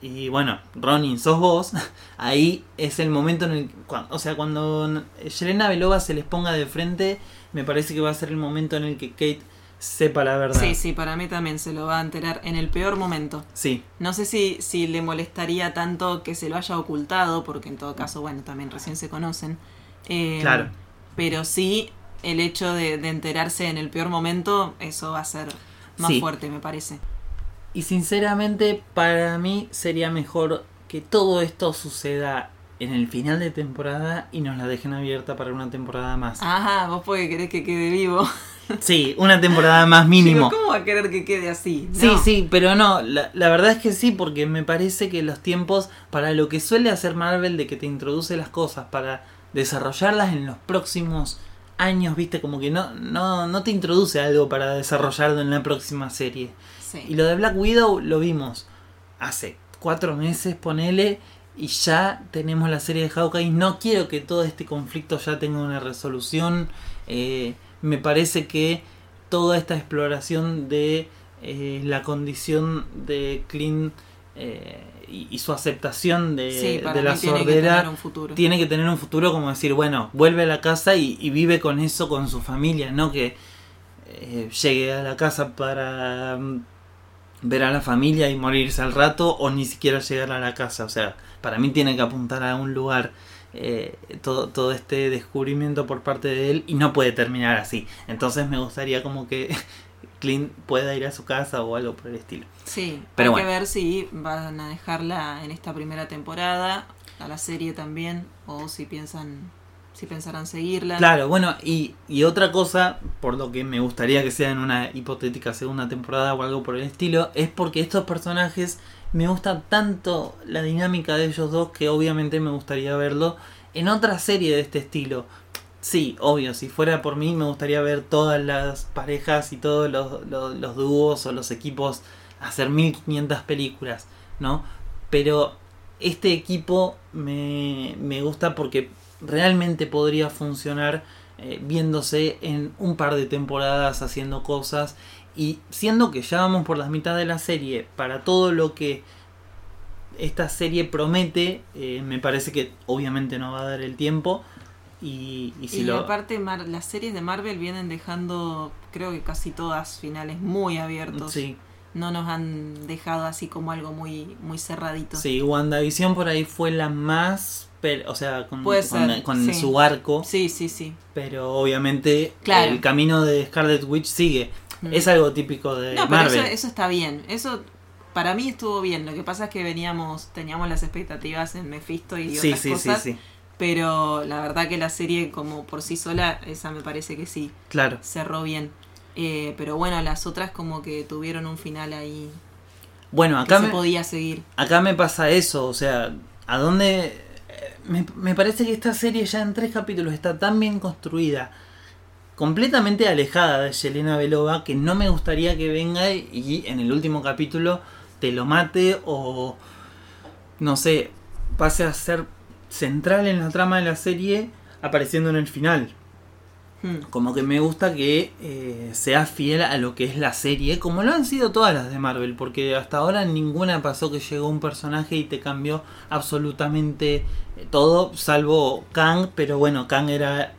C: y bueno, Ronin sos vos, ahí es el momento en el cua- o sea, cuando Yelena Belova se les ponga de frente, me parece que va a ser el momento en el que Kate sepa la verdad.
B: Sí, sí, para mí también se lo va a enterar en el peor momento.
C: Sí,
B: No sé si, si le molestaría tanto que se lo haya ocultado, porque en todo caso, bueno, también recién se conocen. Eh,
C: Claro.
B: Pero sí, el hecho de, de enterarse en el peor momento, eso va a ser más
C: Sí.
B: fuerte, me parece.
C: Y sinceramente, para mí sería mejor que todo esto suceda en el final de temporada y nos la dejen abierta para una temporada más.
B: Ajá, vos porque querés que quede vivo.
C: Sí, una temporada más mínimo.
B: Digo, ¿Cómo va a querer que quede así?
C: Sí, sí, pero no, la, la verdad es que sí, porque me parece que los tiempos, para lo que suele hacer Marvel, de que te introduce las cosas para desarrollarlas en los próximos años, viste, como que no, no, no te introduce algo para desarrollarlo en la próxima serie.
B: Sí.
C: Y lo de Black Widow lo vimos hace cuatro meses, ponele, y ya tenemos la serie de Hawkeye. No quiero que todo este conflicto ya tenga una resolución. Eh, me parece que toda esta exploración de eh, la condición de Clint eh, y, y su aceptación de,
B: Sí,
C: de la
B: mí tiene que
C: sordera
B: tener un futuro.
C: tiene que tener un futuro como decir, bueno, vuelve a la casa y, y vive con eso con su familia, no que eh, llegue a la casa para mm, ver a la familia y morirse al rato o ni siquiera llegar a la casa. O sea, para mí tiene que apuntar a un lugar eh, todo, todo este descubrimiento por parte de él y no puede terminar así. Entonces me gustaría como que Clint pueda ir a su casa o algo por el estilo.
B: Sí,
C: Pero
B: hay
C: bueno.
B: que ver si van a dejarla en esta primera temporada, a la serie también, o si piensan, si pensarán seguirla.
C: Claro, bueno, y, y otra cosa, por lo que me gustaría que sea en una hipotética segunda temporada o algo por el estilo, es porque estos personajes me gusta tanto la dinámica de ellos dos que obviamente me gustaría verlo en otra serie de este estilo. Sí, obvio, si fuera por mí me gustaría ver todas las parejas y todos los, los, dúos o los equipos hacer 1500 películas, ¿no? Pero este equipo me, me gusta porque realmente podría funcionar eh, viéndose en un par de temporadas haciendo cosas y siendo que ya vamos por las mitad de la serie para todo lo que esta serie promete eh, me parece que obviamente no va a dar el tiempo y, y si
B: y
C: lo
B: aparte Mar- las series de Marvel vienen dejando, creo que casi todas finales muy abiertos.
C: sí,
B: No nos han dejado así como algo muy, muy cerradito.
C: sí WandaVision por ahí fue la más o sea con,
B: Puede
C: con-
B: ser,
C: con
B: sí.
C: su arco
B: sí, sí. sí.
C: pero obviamente
B: Claro.
C: el camino de Scarlet Witch sigue Es algo típico de
B: No, pero
C: Marvel
B: eso, eso está bien. Eso para mí estuvo bien. Lo que pasa es que veníamos, teníamos las expectativas en Mephisto y
C: sí
B: otras
C: sí
B: cosas.
C: sí sí
B: Pero la verdad que la serie como por sí sola, esa me parece que sí,
C: claro
B: cerró bien. Eh, pero bueno, las otras como que tuvieron un final ahí.
C: Bueno, acá
B: que
C: me,
B: se podía seguir.
C: acá me pasa eso, o sea, ¿a dónde...? eh, Me, me parece que esta serie ya en tres capítulos está tan bien construida, completamente alejada de Yelena Belova, que no me gustaría que venga y en el último capítulo te lo mate o, no sé, pase a ser central en la trama de la serie apareciendo en el final.
B: Hmm.
C: Como que me gusta que eh, sea fiel a lo que es la serie, como lo han sido todas las de Marvel, porque hasta ahora ninguna pasó que llegó un personaje y te cambió absolutamente todo, salvo Kang, pero bueno, Kang era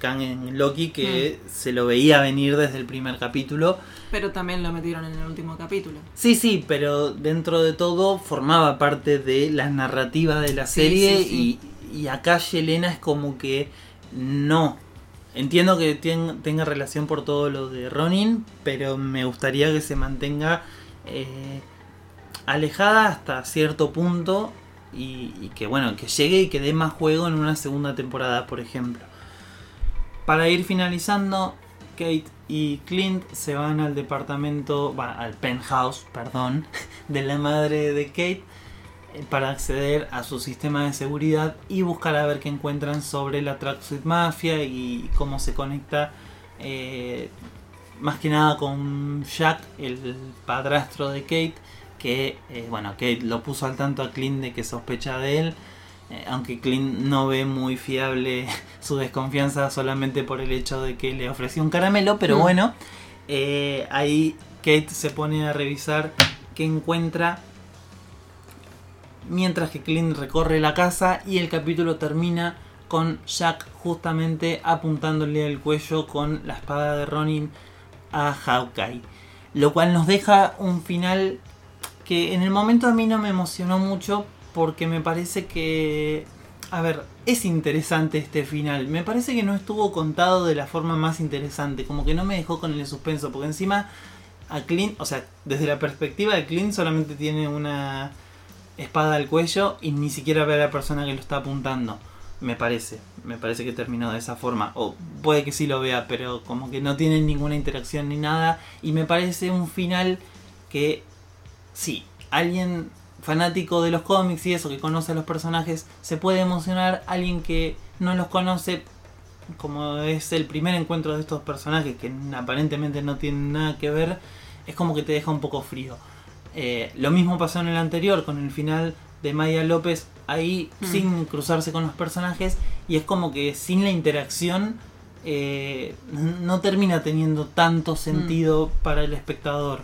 C: Kang en Loki que se lo veía venir desde el primer capítulo.
B: Pero también lo metieron en el último capítulo.
C: Sí, sí, pero dentro de todo formaba parte de la narrativa de la
B: Sí,
C: serie
B: sí, sí.
C: Y, y acá Yelena es como que no. Entiendo que tenga relación por todo lo de Ronin, pero me gustaría que se mantenga eh, alejada hasta cierto punto y, y que bueno, que llegue y que dé más juego en una segunda temporada, por ejemplo. Para ir finalizando, Kate y Clint se van al departamento, al penthouse, perdón, de la madre de Kate eh, para acceder a su sistema de seguridad y buscar a ver qué encuentran sobre la Tracksuit Mafia y cómo se conecta eh, más que nada con Jack, el padrastro de Kate, que eh, bueno, Kate lo puso al tanto a Clint de que sospecha de él. Eh, aunque Clint no ve muy fiable su desconfianza solamente por el hecho de que le ofreció un caramelo, pero
B: Mm.
C: bueno, eh, ahí Kate se pone a revisar qué encuentra mientras que Clint recorre la casa y el capítulo termina con Jack justamente apuntándole al cuello con la espada de Ronin a Hawkeye. Lo cual nos deja un final que en el momento a mí no me emocionó mucho porque me parece que... A ver, es interesante este final. Me parece que no estuvo contado de la forma más interesante. Como que no me dejó con el suspenso. Porque encima a Clint, o sea, desde la perspectiva de Clint solamente tiene una espada al cuello y ni siquiera ve a la persona que lo está apuntando. Me parece, me parece que terminó de esa forma. O puede que sí lo vea, pero como que no tienen ninguna interacción ni nada. Y me parece un final que, sí, alguien fanático de los cómics y eso, que conoce a los personajes, se puede emocionar. Alguien que no los conoce, como es el primer encuentro de estos personajes, que aparentemente no tienen nada que ver, es como que te deja un poco frío. Eh, lo mismo pasó en el anterior, con el final de Maya López, ahí
B: Mm.
C: sin cruzarse con los personajes, y es como que sin la interacción eh, no termina teniendo tanto sentido para el espectador.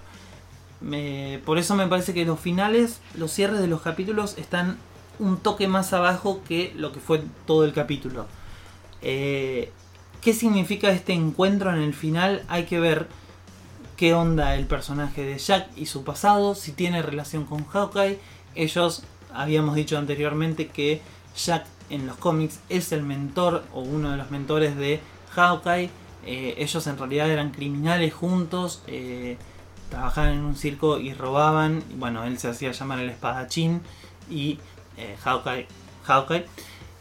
C: Por eso me parece que los finales, los cierres de los capítulos están un toque más abajo que lo que fue todo el capítulo. Eh, ¿Qué significa este encuentro en el final? Hay que ver qué onda el personaje de Jack y su pasado, si tiene relación con Hawkeye. Ellos habíamos dicho anteriormente que Jack en los cómics es el mentor o uno de los mentores de Hawkeye. Eh, ellos en realidad eran criminales juntos, eh, trabajaban en un circo y robaban. Bueno, él se hacía llamar el espadachín y eh, Hawkeye, Hawkeye.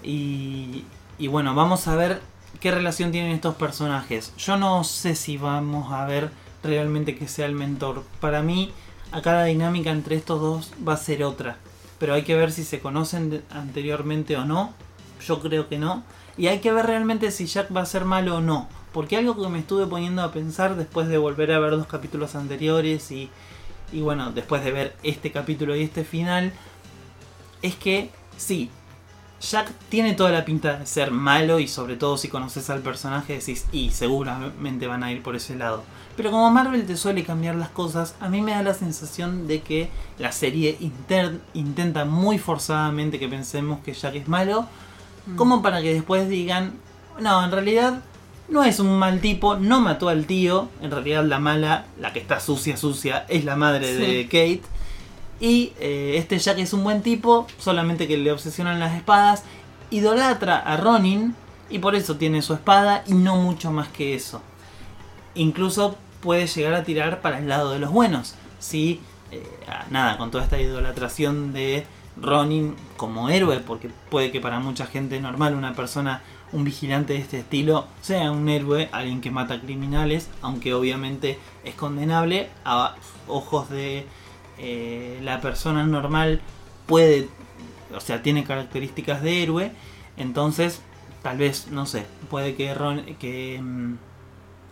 C: Y, y bueno, vamos a ver qué relación tienen estos personajes. Yo no sé si vamos a ver realmente que sea el mentor. Para mí, acá la dinámica entre estos dos va a ser otra. Pero hay que ver si se conocen anteriormente o no. Yo creo que no. Y hay que ver realmente si Jack va a ser malo o no. Porque algo que me estuve poniendo a pensar después de volver a ver dos capítulos anteriores y, y bueno, después de ver este capítulo y este final, es que sí, Jack tiene toda la pinta de ser malo y sobre todo si conoces al personaje decís, y seguramente van a ir por ese lado. Pero como Marvel te suele cambiar las cosas, a mí me da la sensación de que la serie intenta muy forzadamente que pensemos que Jack es malo,
B: Mm.
C: como para que después digan, no, en realidad no es un mal tipo, no mató al tío, en realidad la mala, la que está sucia, sucia, es la madre
B: Sí.
C: de Kate. Y eh, este Jack es un buen tipo, solamente que le obsesionan las espadas, idolatra a Ronin y por eso tiene su espada y no mucho más que eso. Incluso puede llegar a tirar para el lado de los buenos. Si, eh, nada, con toda esta idolatración de Ronin como héroe, porque puede que para mucha gente normal una persona, un vigilante de este estilo, sea un héroe, alguien que mata criminales, aunque obviamente es condenable a ojos de eh, la persona normal puede, o sea, tiene características de héroe, entonces tal vez, no sé, puede que, Ron, que mm,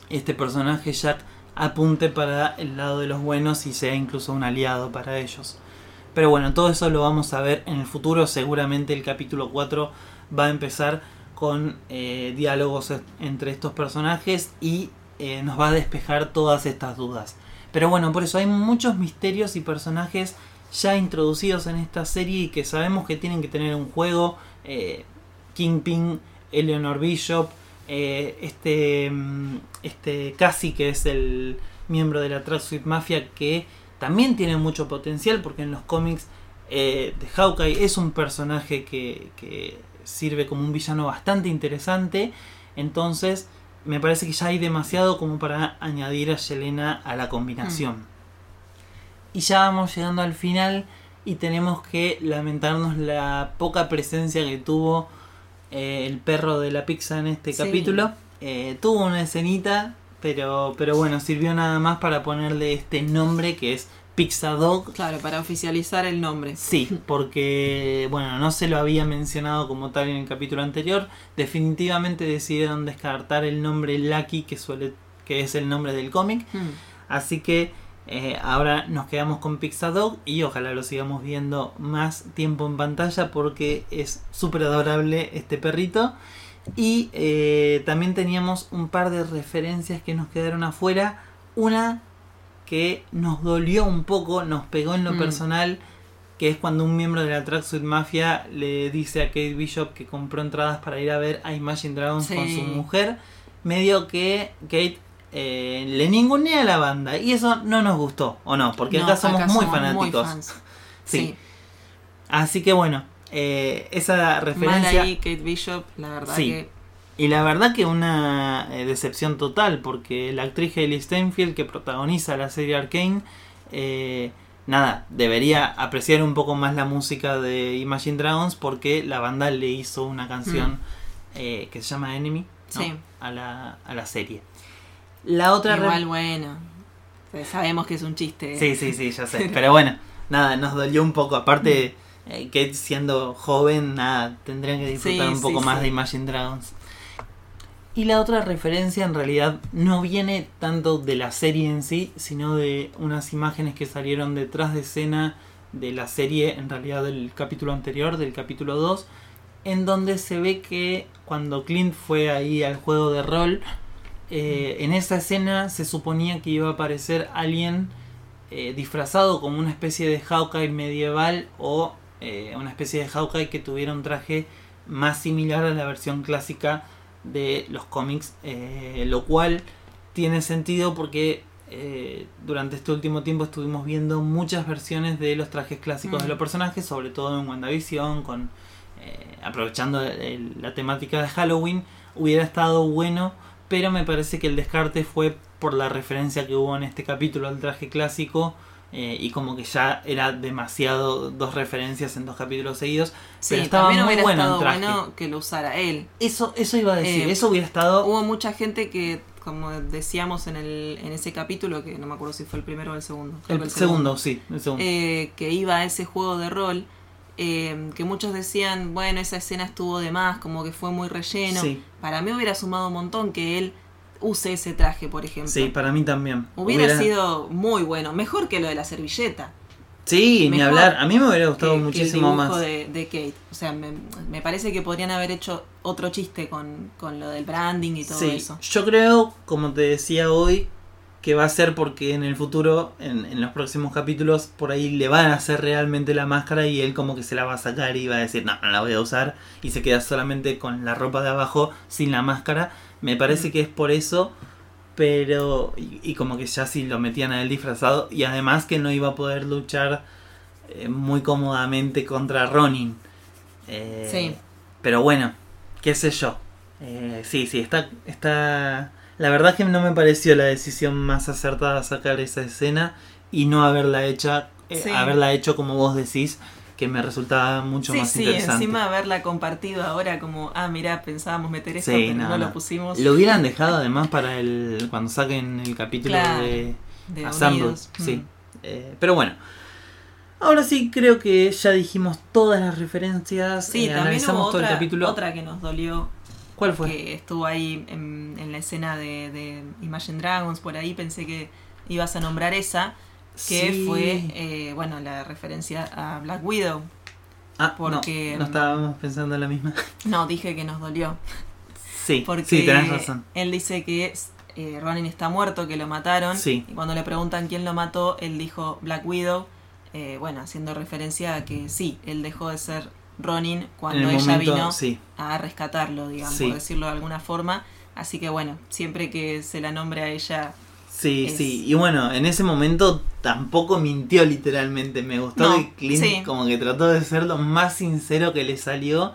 C: este personaje Jack apunte para el lado de los buenos y sea incluso un aliado para ellos. Pero bueno, todo eso lo vamos a ver en el futuro. Seguramente el capítulo 4 va a empezar con eh, diálogos entre estos personajes y eh, nos va a despejar todas estas dudas. Pero bueno, por eso hay muchos misterios y personajes ya introducidos en esta serie y que sabemos que tienen que tener un juego. Eh, Kingpin, Eleanor Bishop, este, mm, este Casi que es el miembro de la Tracksuit Mafia que también tiene mucho potencial porque en los cómics de Hawkeye es un personaje que, que sirve como un villano bastante interesante. Entonces, me parece que ya hay demasiado como para añadir a Yelena a la combinación. Mm. Y ya vamos llegando al final y tenemos que lamentarnos la poca presencia que tuvo eh, el perro de la pizza en este capítulo. Eh, tuvo una escenita, pero, pero bueno, sirvió nada más para ponerle este nombre que es Pixadog.
B: Claro, para oficializar el nombre.
C: Sí, porque, bueno, no se lo había mencionado como tal en el capítulo anterior. Definitivamente decidieron descartar el nombre Lucky, que, suele, que es el nombre del cómic. Hmm. Así que eh, ahora nos quedamos con Pixadog y ojalá lo sigamos viendo más tiempo en pantalla porque es súper adorable este perrito. Y eh, también teníamos un par de referencias que nos quedaron afuera. Una que nos dolió un poco, nos pegó en lo mm. personal, que es cuando un miembro de la Tracksuit Mafia le dice a Kate Bishop que compró entradas para ir a ver a Imagine Dragons con su mujer, medio que Kate eh, le ningunea a la banda y eso no nos gustó, ¿o no? Porque acá somos muy fanáticos. sí. Así que bueno, eh, esa referencia...
B: Mal ahí Kate Bishop, la verdad que
C: y la verdad que una eh, decepción total, porque la actriz Hailey Steinfeld que protagoniza la serie Arkane, eh, nada, debería apreciar un poco más la música de Imagine Dragons porque la banda le hizo una canción mm. eh, que se llama Enemy a, la, a la serie.
B: La otra... Igual bueno, sabemos que es un chiste.
C: Sí, sí, sí, ya sé. Pero bueno, nada, nos dolió un poco. Aparte, que siendo joven, nada, tendrían que disfrutar un poco más de Imagine Dragons. Y la otra referencia en realidad no viene tanto de la serie en sí, sino de unas imágenes que salieron detrás de escena de la serie, en realidad del capítulo anterior, del capítulo 2, en donde se ve que cuando Clint fue ahí al juego de rol, eh, en esa escena se suponía que iba a aparecer alguien eh, disfrazado como una especie de Hawkeye medieval o eh, una especie de Hawkeye que tuviera un traje más similar a la versión clásica de los cómics, eh, lo cual tiene sentido porque eh, durante este último tiempo estuvimos viendo muchas versiones de los trajes clásicos de mm. los personajes, sobre todo en WandaVision, con, eh, aprovechando la temática de Halloween, hubiera estado bueno, pero me parece que el descarte fue por la referencia que hubo en este capítulo al traje clásico eh, y como que ya era demasiado dos referencias en dos capítulos seguidos. pero estaba muy hubiera bueno, estado bueno
B: que lo usara él.
C: Eso, eso iba a decir, eh, eso hubiera estado.
B: Hubo mucha gente que, como decíamos en, el, en ese capítulo, que no me acuerdo si fue el primero o el segundo.
C: El, segundo, sí, el segundo.
B: Eh, que iba a ese juego de rol. que muchos decían, bueno, esa escena estuvo de más, como que fue muy relleno. Para mí hubiera sumado un montón que él use ese traje, por ejemplo.
C: Sí, para mí también.
B: Hubiera, sido muy bueno, mejor que lo de la servilleta.
C: Sí, ni hablar. A mí me hubiera gustado muchísimo más.
B: De, de Kate. O sea, me, parece que podrían haber hecho otro chiste con, lo del branding y todo sí, eso.
C: Yo creo, como te decía hoy, que va a ser porque en el futuro, en, en, los próximos capítulos, por ahí le van a hacer realmente la máscara y él como que se la va a sacar y va a decir, no, no la voy a usar y se queda solamente con la ropa de abajo sin la máscara me parece que es por eso, pero. Y, como que ya sí lo metían a él disfrazado. Y además que no iba a poder luchar eh, muy cómodamente contra Ronin. Eh, sí. Pero bueno, qué sé yo. Eh, sí, sí, está, está. La verdad que no me pareció la decisión más acertada sacar esa escena y no haberla hecha, haberla hecho como vos decís, que me resultaba mucho más interesante.
B: Sí, encima haberla compartido ahora como, ah, mira, pensábamos meter esto, pero no, lo pusimos.
C: Lo hubieran dejado además para el cuando saquen el capítulo de,
B: de Assemble.
C: Sí. Mm. Eh, pero bueno, Ahora sí, creo que ya dijimos todas las referencias.
B: Sí,
C: eh,
B: también
C: analizamos
B: hubo
C: todo
B: otra,
C: el capítulo.
B: otra que nos dolió,
C: ¿Cuál fue?
B: que estuvo ahí en, en la escena de, de Imagine Dragons, por ahí pensé que ibas a nombrar esa, que
C: Sí.
B: fue, eh, bueno, la referencia a Black Widow.
C: Ah,
B: porque-
C: no, no estábamos pensando en la misma.
B: No, dije que nos dolió.
C: Sí,
B: Porque
C: sí, tenés razón.
B: él dice que eh, Ronin está muerto, que lo mataron.
C: Sí.
B: Y cuando le preguntan quién lo mató, él dijo Black Widow. eh, bueno, haciendo referencia a que sí, él dejó de ser Ronin cuando ella
C: momento,
B: vino
C: sí.
B: a rescatarlo, digamos, por decirlo de alguna forma. Así que bueno, siempre que se la nombre a ella.
C: Sí,
B: Es-
C: sí. Y bueno, en ese momento tampoco mintió literalmente. Me gustó
B: No,
C: que Clint
B: sí.
C: como que trató de ser lo más sincero que le salió.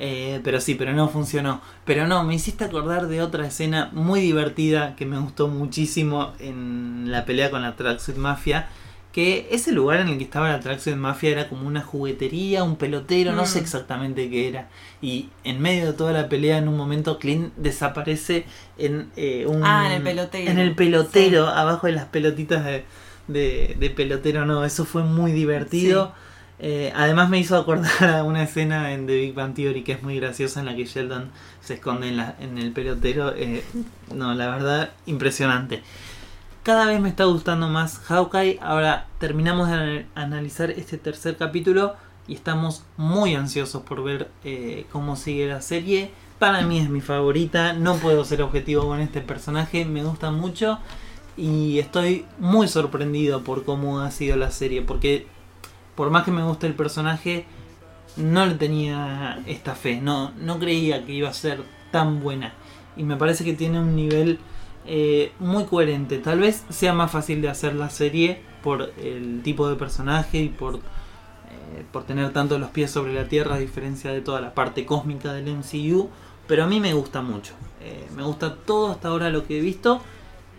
C: eh, pero sí, pero no funcionó. Pero no, me hiciste acordar de otra escena muy divertida que me gustó muchísimo en la pelea con la Tracksuit Mafia. Que ese lugar en el que estaba la Tracksuit Mafia era como una juguetería, un pelotero, no sé
B: Mm.
C: exactamente qué era. Y en medio de toda la pelea, en un momento, Clint desaparece en eh, un.
B: Ah, en el pelotero.
C: En el pelotero, abajo de las pelotitas de, de, de pelotero, no, eso fue muy divertido. Eh, además me hizo acordar a una escena en The Big Bang Theory que es muy graciosa en la que Sheldon se esconde en, la, en el pelotero. eh, no, la verdad, impresionante. Cada vez me está gustando más Hawkeye. Ahora terminamos de anal- analizar este tercer capítulo y estamos muy ansiosos por ver eh, cómo sigue la serie. Para mí es mi favorita. No puedo ser objetivo con este personaje. Me gusta mucho. Y estoy muy sorprendido por cómo ha sido la serie. Porque por más que me guste el personaje, no le tenía esta fe. No, no creía que iba a ser tan buena. Y me parece que tiene un nivel eh, muy coherente. Tal vez sea más fácil de hacer la serie por el tipo de personaje y por, eh, por tener tanto los pies sobre la tierra a diferencia de toda la parte cósmica del MCU. Pero a mí me gusta mucho. Eh, me gusta todo hasta ahora lo que he visto.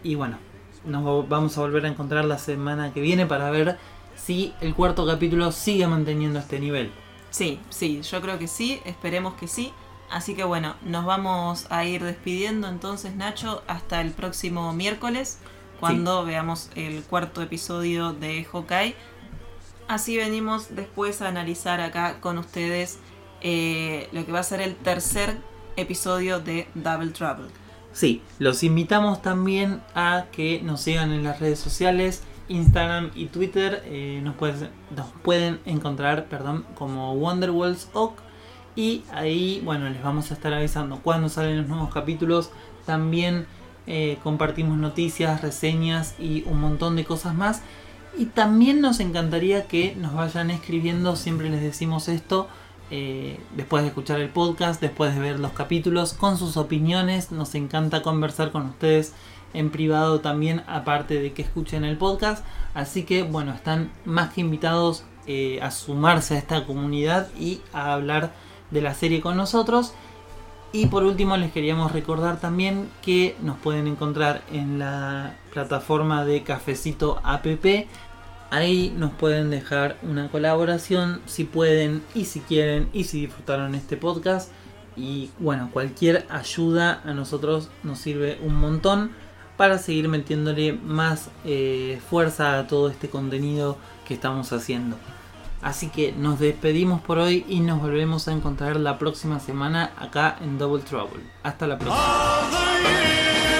C: Y bueno, nos vamos a volver a encontrar la semana que viene para ver si el cuarto capítulo sigue manteniendo este nivel.
B: Sí, sí, yo creo que sí, esperemos que sí. Así que bueno, nos vamos a ir despidiendo entonces, Nacho, hasta el próximo miércoles, cuando veamos el cuarto episodio de Hawkeye. Así venimos después a analizar acá con ustedes eh, lo que va a ser el tercer episodio de Double Trouble.
C: Sí, los invitamos también a que nos sigan en las redes sociales, Instagram y Twitter. eh, nos, pueden, nos pueden encontrar perdón, como Wonderwalls Oak. Y ahí, bueno, les vamos a estar avisando cuando salen los nuevos capítulos. También eh, compartimos noticias, reseñas y un montón de cosas más. Y también nos encantaría que nos vayan escribiendo, siempre les decimos esto, eh, después de escuchar el podcast, después de ver los capítulos, con sus opiniones. Nos encanta conversar con ustedes en privado también, aparte de que escuchen el podcast. Así que bueno, están más que invitados eh, a sumarse a esta comunidad y a hablar de la serie con nosotros. Y por último les queríamos recordar también que nos pueden encontrar en la plataforma de Cafecito App. Ahí nos pueden dejar una colaboración si pueden y si quieren y si disfrutaron este podcast. Y bueno, cualquier ayuda a nosotros nos sirve un montón para seguir metiéndole más eh, fuerza a todo este contenido que estamos haciendo. Así que nos despedimos por hoy y nos volvemos a encontrar la próxima semana acá en Double Trouble. Hasta la próxima.